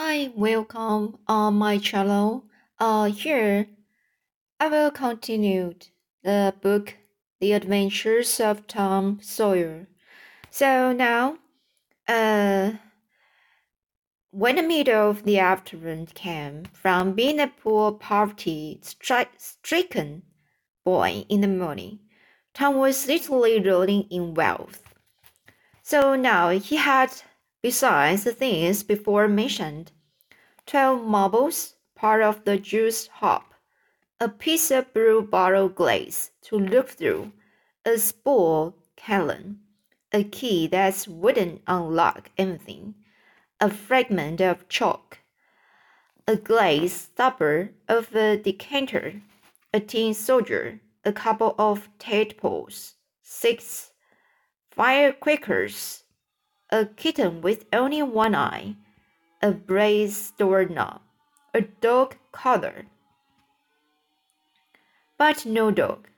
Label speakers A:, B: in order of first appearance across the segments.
A: Hi, welcome on my channel. Uh, here I will continue the book The Adventures of Tom Sawyer. So now, uh, when the middle of the afternoon came from being a poor poverty stricken boy in the morning, Tom was literally rolling in wealth. So now he had besides the things before mentioned, twelve marbles, part of the juice hop, a piece of blue bottle glaze to look through, a spool cannon, a key that wouldn't unlock anything, a fragment of chalk, a glaze stopper of a decanter, a tin soldier, a couple of tadpoles, six firecrackers, a kitten with only one eye, a brass doorknob, a dog collar. But no dog,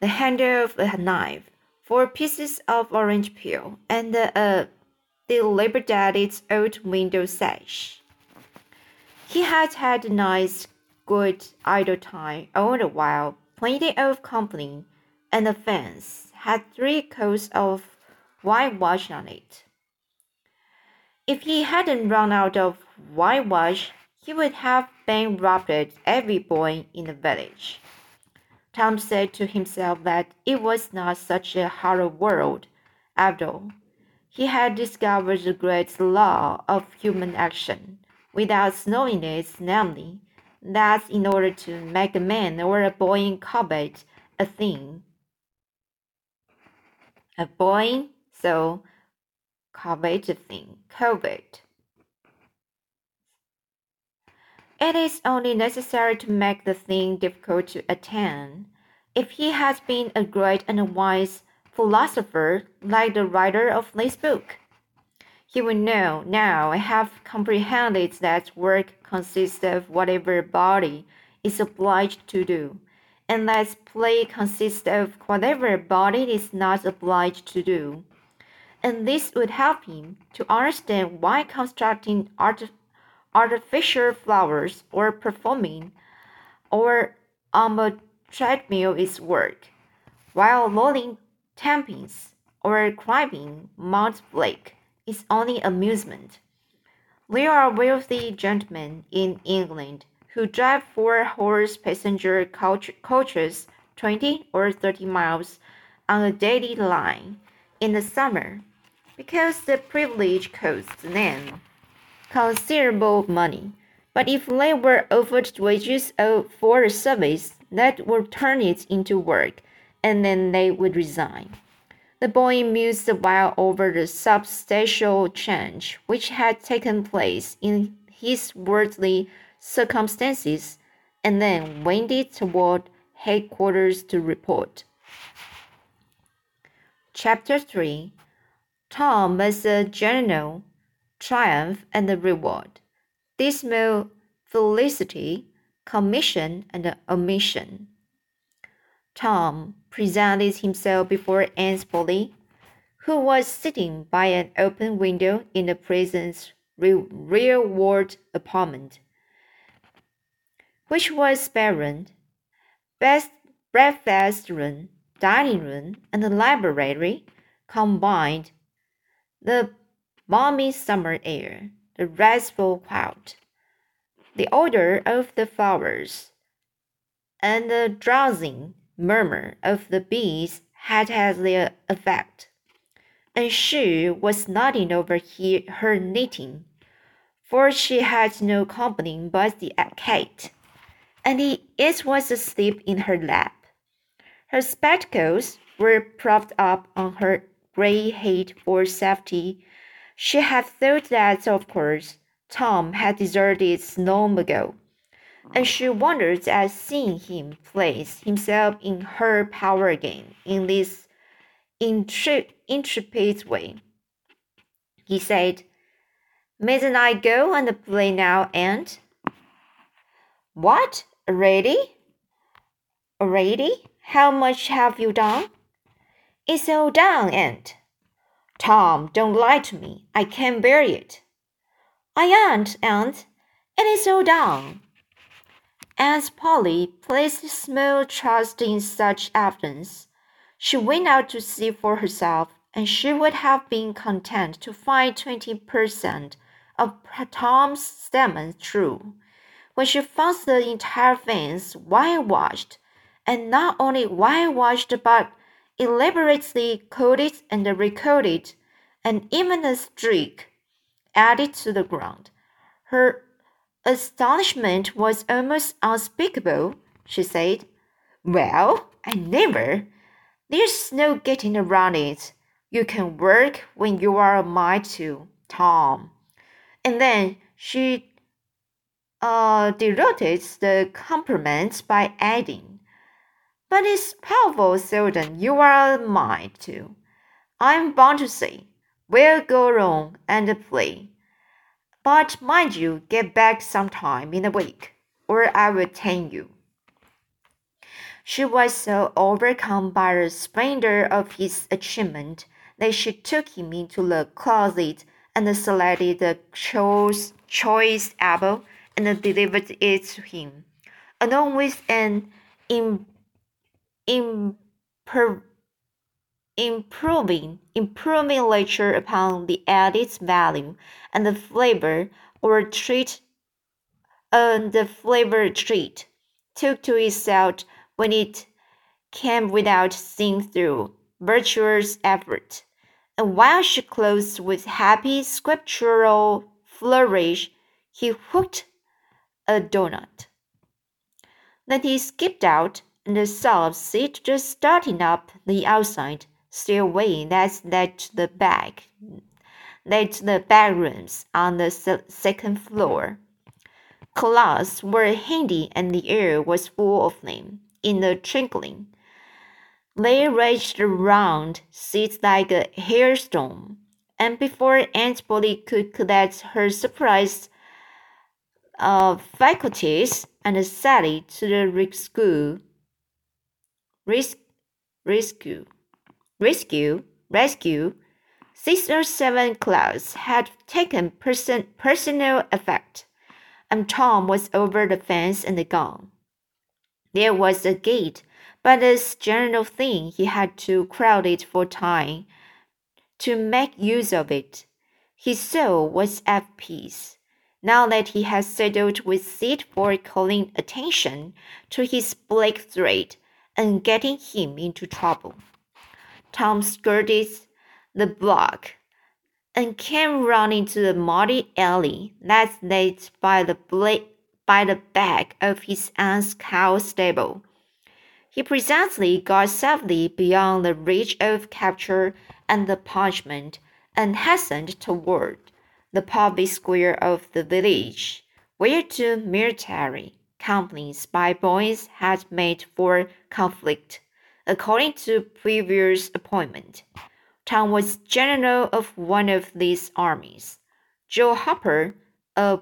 A: the handle of a knife, four pieces of orange peel, and a uh, dilapidated old window sash. He had had a nice, good idle time all the while, plenty of company, and the fence had three coats of whitewash on it. If he hadn't run out of whitewash, he would have bankrupted every boy in the village. Tom said to himself that it was not such a hard world, after all. He had discovered the great law of human action, without knowing it, namely, that in order to make a man or a boy in covet a thing, a boy so thing, covet. It is only necessary to make the thing difficult to attain. If he has been a great and wise philosopher like the writer of this book, he will know now I have comprehended that work consists of whatever body is obliged to do, and that play consists of whatever body is not obliged to do and this would help him to understand why constructing art artificial flowers or performing or on a treadmill is work, while loading tampons or climbing Mount Blake is only amusement. There are wealthy gentlemen in England who drive four horse passenger coach coaches 20 or 30 miles on a daily line in the summer because the privilege costs them considerable money. But if they were offered wages for a service, that would turn it into work, and then they would resign. The boy mused awhile over the substantial change which had taken place in his worldly circumstances, and then wended toward headquarters to report. Chapter 3 Tom was a general triumph and a reward, dismal felicity, commission and omission. Tom presented himself before Aunt Polly, who was sitting by an open window in the prison's rear ward apartment, which was spare best breakfast room, dining room, and library combined the balmy summer air, the restful quiet, the odor of the flowers, and the drowsing murmur of the bees had had their effect. And she was nodding over her knitting, for she had no company but the cat, and it was asleep in her lap. Her spectacles were propped up on her gray head for safety. She had thought that, of course, Tom had deserted long ago, and she wondered at seeing him place himself in her power again in this intrepid way. He said, Mayn't I go and play now, aunt? What? Already? Already? How much have you done? It's all done, aunt. Tom, don't lie to me. I can't bear it. I ain't, aunt. It is all done. Aunt Polly placed small trust in such evidence. She went out to see for herself, and she would have been content to find twenty per cent of Tom's statement true. When she found the entire fence whitewashed, and not only whitewashed but elaborately coated and recoated, and even a streak added to the ground, her astonishment was almost unspeakable. She said, Well, I never. There's no getting around it. You can work when you are a mind to, Tom. And then she uh, deroted the compliment by adding, But it's powerful Selden you are mine, too. I'm bound to say, we'll go wrong and play. But mind you, get back sometime in a week, or I will tell you. She was so overcome by the splendor of his achievement that she took him into the closet and selected the choice, choice apple and delivered it to him, along with an in, improving improving lecture upon the added value and the flavor or treat and the flavor treat took to itself when it came without seeing through virtuous effort. And while she closed with happy scriptural flourish, he hooked a donut. Then he skipped out and saw Sid just starting up the outside stairway that led to the back, led to the bedrooms on the second floor. Clothes were handy and the air was full of them in a twinkling. They raged around Sid like a hailstorm, and before Aunt Polly could collect her surprised uh, faculties and sally to the rescue, risk, rescue rescue, rescue, six or seven clouds had taken person, personal effect, and Tom was over the fence and gone. There was a gate, but as general thing he had to crowd it for time to make use of it. His soul was at peace. Now that he had settled with Sid for calling attention to his black thread and getting him into trouble. Tom skirted the block and came running to the muddy alley that led by the by the back of his aunt's cow stable. He presently got safely beyond the reach of capture and the punishment and hastened toward the public square of the village, where two military companies by boys had made for conflict. According to previous appointment, Tom was general of one of these armies. Joe Harper, a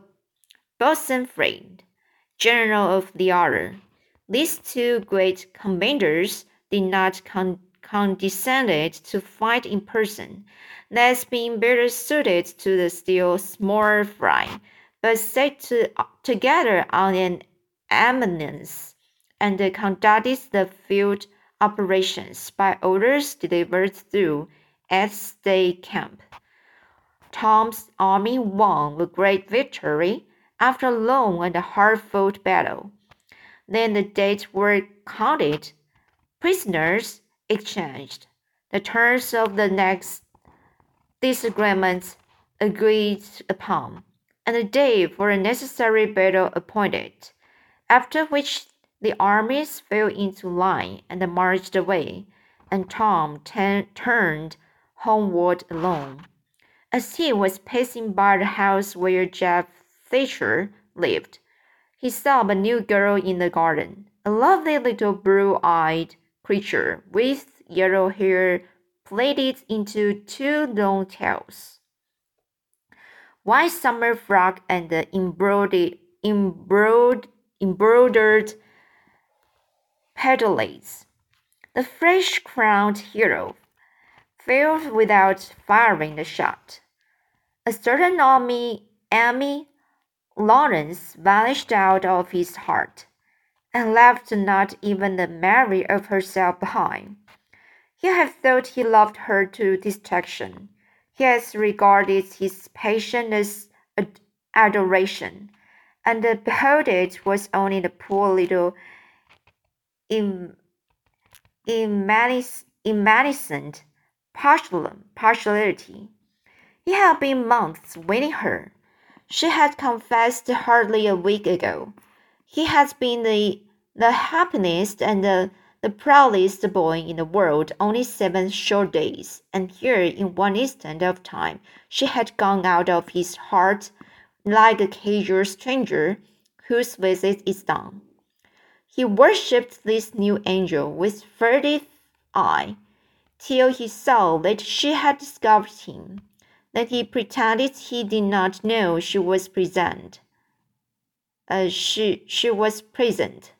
A: bosun friend, general of the other. These two great commanders did not con condescend to fight in person, thus being better suited to the still smaller fry, but sat to, together on an eminence and conducted the field operations by orders delivered through at Stay Camp. Tom's army won a great victory after a long and hard fought battle. Then the dates were counted, prisoners exchanged, the terms of the next disagreement agreed upon, and a day for a necessary battle appointed, after which the armies fell into line and marched away, and Tom turned homeward alone. As he was passing by the house where Jeff Thatcher lived, he saw a new girl in the garden, a lovely little blue-eyed creature with yellow hair plaited into two long tails, white summer frock, and embroidered, embroidered, embroidered petalates. The fresh crowned hero fell without firing a shot. A certain army Amy Lawrence vanished out of his heart, and left not even the memory of herself behind. He had thought he loved her to distraction. He has regarded his passion as adoration, and behold, it was only the poor little in, partiality. He had been months winning her. She had confessed hardly a week ago. He had been the, the happiest and the, the proudest boy in the world only seven short days, and here in one instant of time she had gone out of his heart like a casual stranger whose visit is done. He worshipped this new angel with furtive eye till he saw that she had discovered him. Then he pretended he did not know she was present. Uh, she she was present,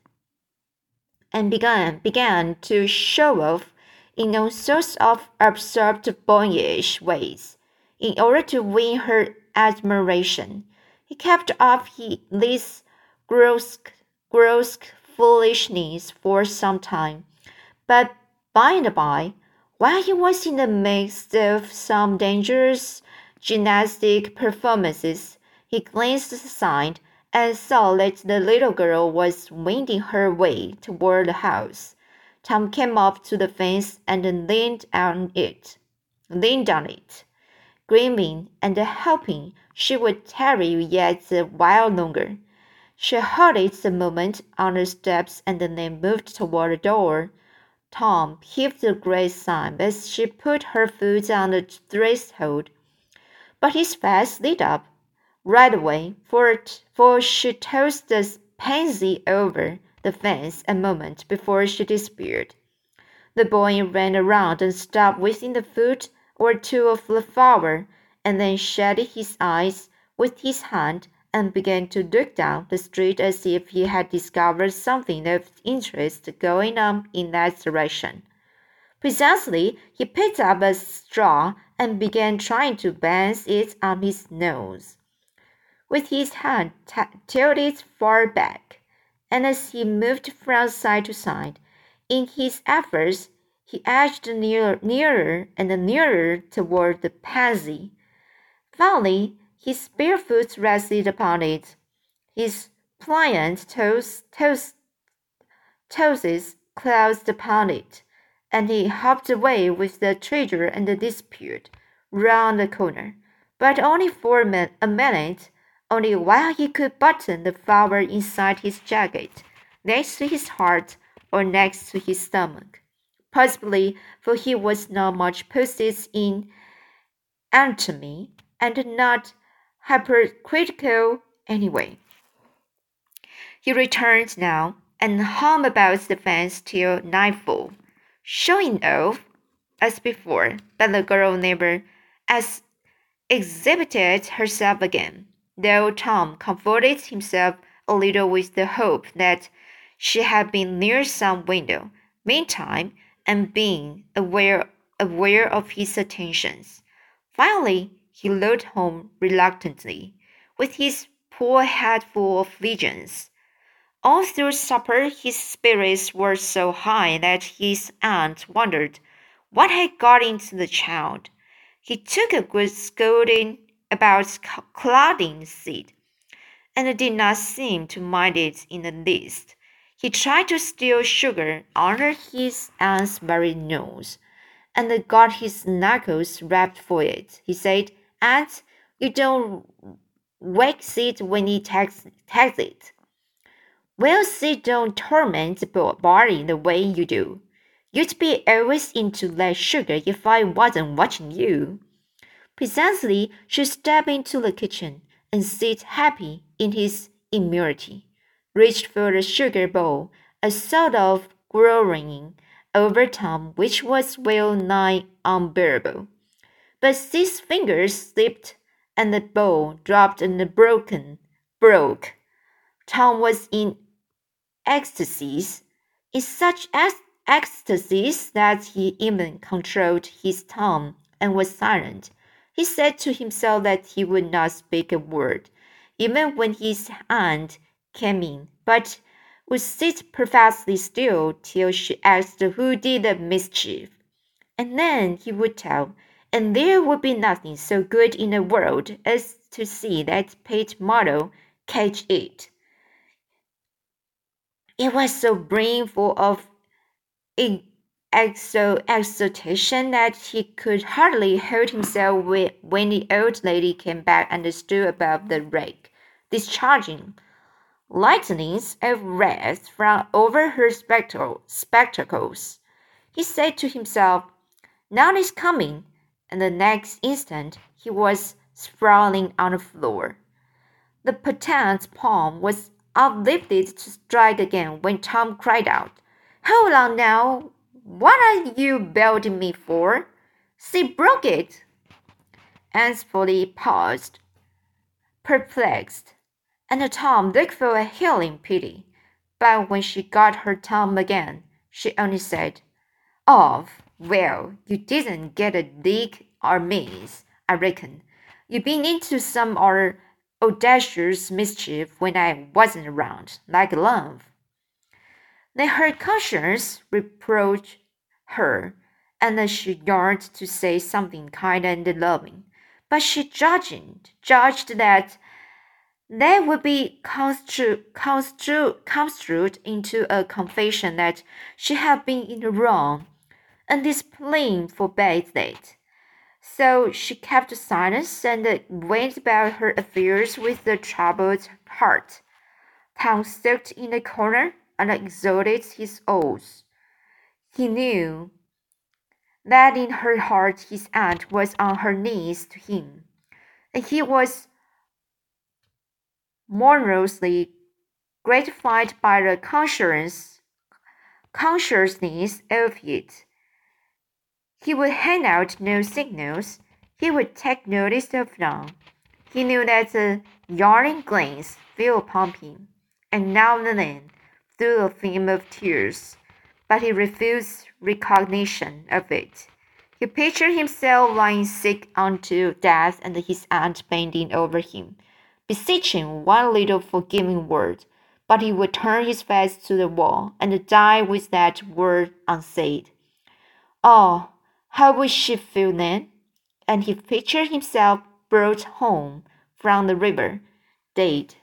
A: and began began to show off in all sorts of absurd boyish ways in order to win her admiration. He kept up he, this grotesque, grotesque foolishness for some time, but by and by, while he was in the midst of some dangerous gymnastic performances, he glanced aside and saw that the little girl was winding her way toward the house. Tom came up to the fence and leaned on it, leaned on it, grimacing and hoping she would tarry yet a while longer. She halted a moment on the steps and then moved toward the door. Tom heaved a great sigh as she put her foot on the threshold but his face lit up right away, for, it, for she tossed the pansy over the fence a moment before she disappeared. The boy ran around and stopped within the foot or two of the flower, and then shaded his eyes with his hand and began to look down the street as if he had discovered something of interest going on in that direction. Presently, he picked up a straw and began trying to balance it on his nose, with his hand tilted far back. And as he moved from side to side, in his efforts, he edged near, nearer and nearer toward the pansy. Finally, his bare foot rested upon it. His pliant toes, toes, toes closed upon it and he hopped away with the treasure and the dispute round the corner, but only for a minute, only while he could button the flower inside his jacket, next to his heart or next to his stomach. Possibly, for he was not much posted in anatomy and not hypercritical anyway. He returned now and hung about the fence till nightfall showing off as before, but the girl never as exhibited herself again, though Tom comforted himself a little with the hope that she had been near some window, meantime, and being aware aware of his attentions. Finally, he rode home reluctantly, with his poor head full of visions all through supper, his spirits were so high that his aunt wondered what had got into the child. He took a good scolding about clouding Sid, and did not seem to mind it in the least. He tried to steal sugar under his aunt's very nose, and got his knuckles rapped for it. He said, Aunt, you don't wake it when he takes, takes it. Well, see, don't torment the body the way you do. You'd be always into that sugar if I wasn't watching you. Presently, she stepped into the kitchen and sat happy in his immunity, reached for the sugar bowl, a sort of growling over Tom which was well nigh unbearable. But his fingers slipped, and the bowl dropped and broken broke. Tom was in ecstasies, in such as ecstasies that he even controlled his tongue and was silent. He said to himself that he would not speak a word, even when his aunt came in, but would sit perfectly still till she asked who did the mischief. And then he would tell, and there would be nothing so good in the world as to see that pet model catch it. It was so brimful of exultation that he could hardly hold himself when the old lady came back and stood above the rake, discharging lightnings of wrath from over her spectacles. He said to himself, Now is coming, and the next instant he was sprawling on the floor. The potent's palm was uplifted to strike again when Tom cried out, Hold on now! What are you belting me for? She broke it. Aunt Polly paused, perplexed, and Tom looked for a healing pity. But when she got her tongue again, she only said, Oh, well, you didn't get a lick or miss, I reckon. You've been into some or audacious mischief when I wasn't around, like love. Then her conscience reproached her, and she yearned to say something kind and loving, but she judged, judged that that would be construed, construed, into a confession that she had been in the wrong, and discipline forbade that. So she kept silence and went about her affairs with a troubled heart. Tom sat in the corner and exalted his oaths. He knew that in her heart his aunt was on her knees to him, and he was morosely gratified by the conscience, consciousness of it. He would hand out no signals. He would take notice of none. He knew that the yearning glance fell upon him, and now and then threw a film of tears, but he refused recognition of it. He pictured himself lying sick unto death and his aunt bending over him, beseeching one little forgiving word, but he would turn his face to the wall and die with that word unsaid. Oh, how would she feel then? And he pictured himself brought home from the river, dead,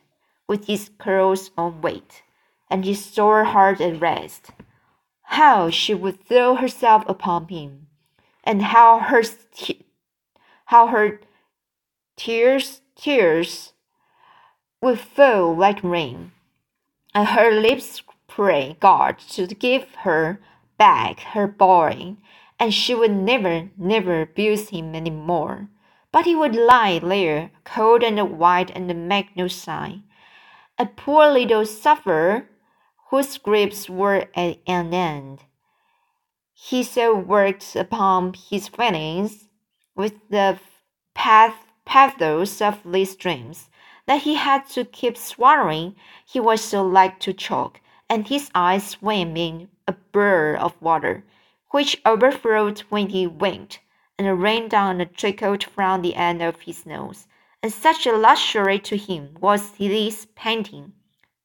A: with his curls on weight, and his sore heart at rest. How she would throw herself upon him, and how her how her tears tears would fall like rain, and her lips pray God to give her back her boy and she would never, never abuse him any more. But he would lie there, cold and white, and make no sign. A poor little sufferer whose griefs were at an end. He so worked upon his feelings with the path, pathos of these dreams that he had to keep swallowing. He was so like to choke, and his eyes swam in a blur of water which overflowed when he winked, and ran down and trickled from the end of his nose. And such a luxury to him was this painting,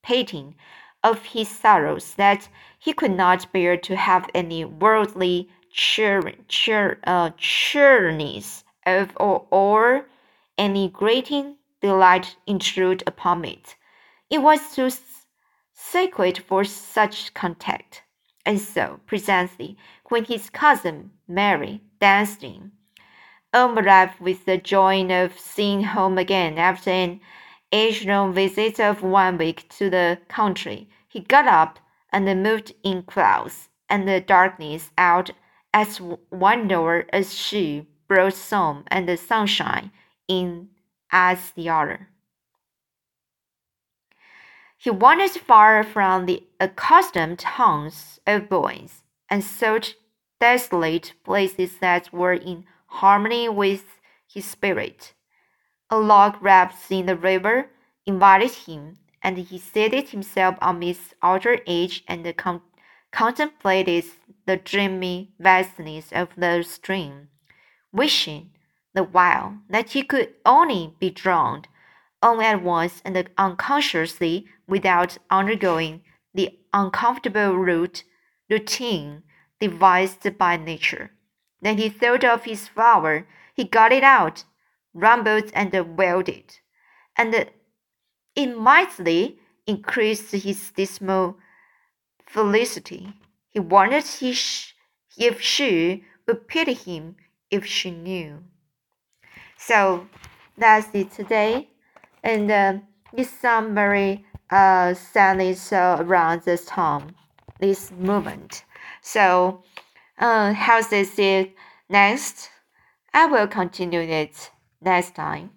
A: painting of his sorrows that he could not bear to have any worldly cheer, cheer, uh, cheeriness of or, or any grating delight intrude upon it. It was too sacred for such contact. And so, presently, when his cousin Mary danced in, arrived with the joy of seeing home again after an occasional visit of one week to the country, he got up and moved in clouds and the darkness out as door as she brought some and the sunshine in as the other. He wandered far from the accustomed haunts of boys, and sought desolate places that were in harmony with his spirit. A log wrapped in the river invited him, and he seated himself on its outer edge and con contemplated the dreamy vastness of the stream, wishing, the while that he could only be drowned all at once and unconsciously without undergoing the uncomfortable route, routine devised by nature. Then he thought of his flower, he got it out, rumbled and wailed it, and immediately increased his dismal felicity. He wondered if she would pity him if she knew. So that's it today. And uh, some very uh, sadness uh, around this time, this moment. So, uh, how is it next? I will continue it next time.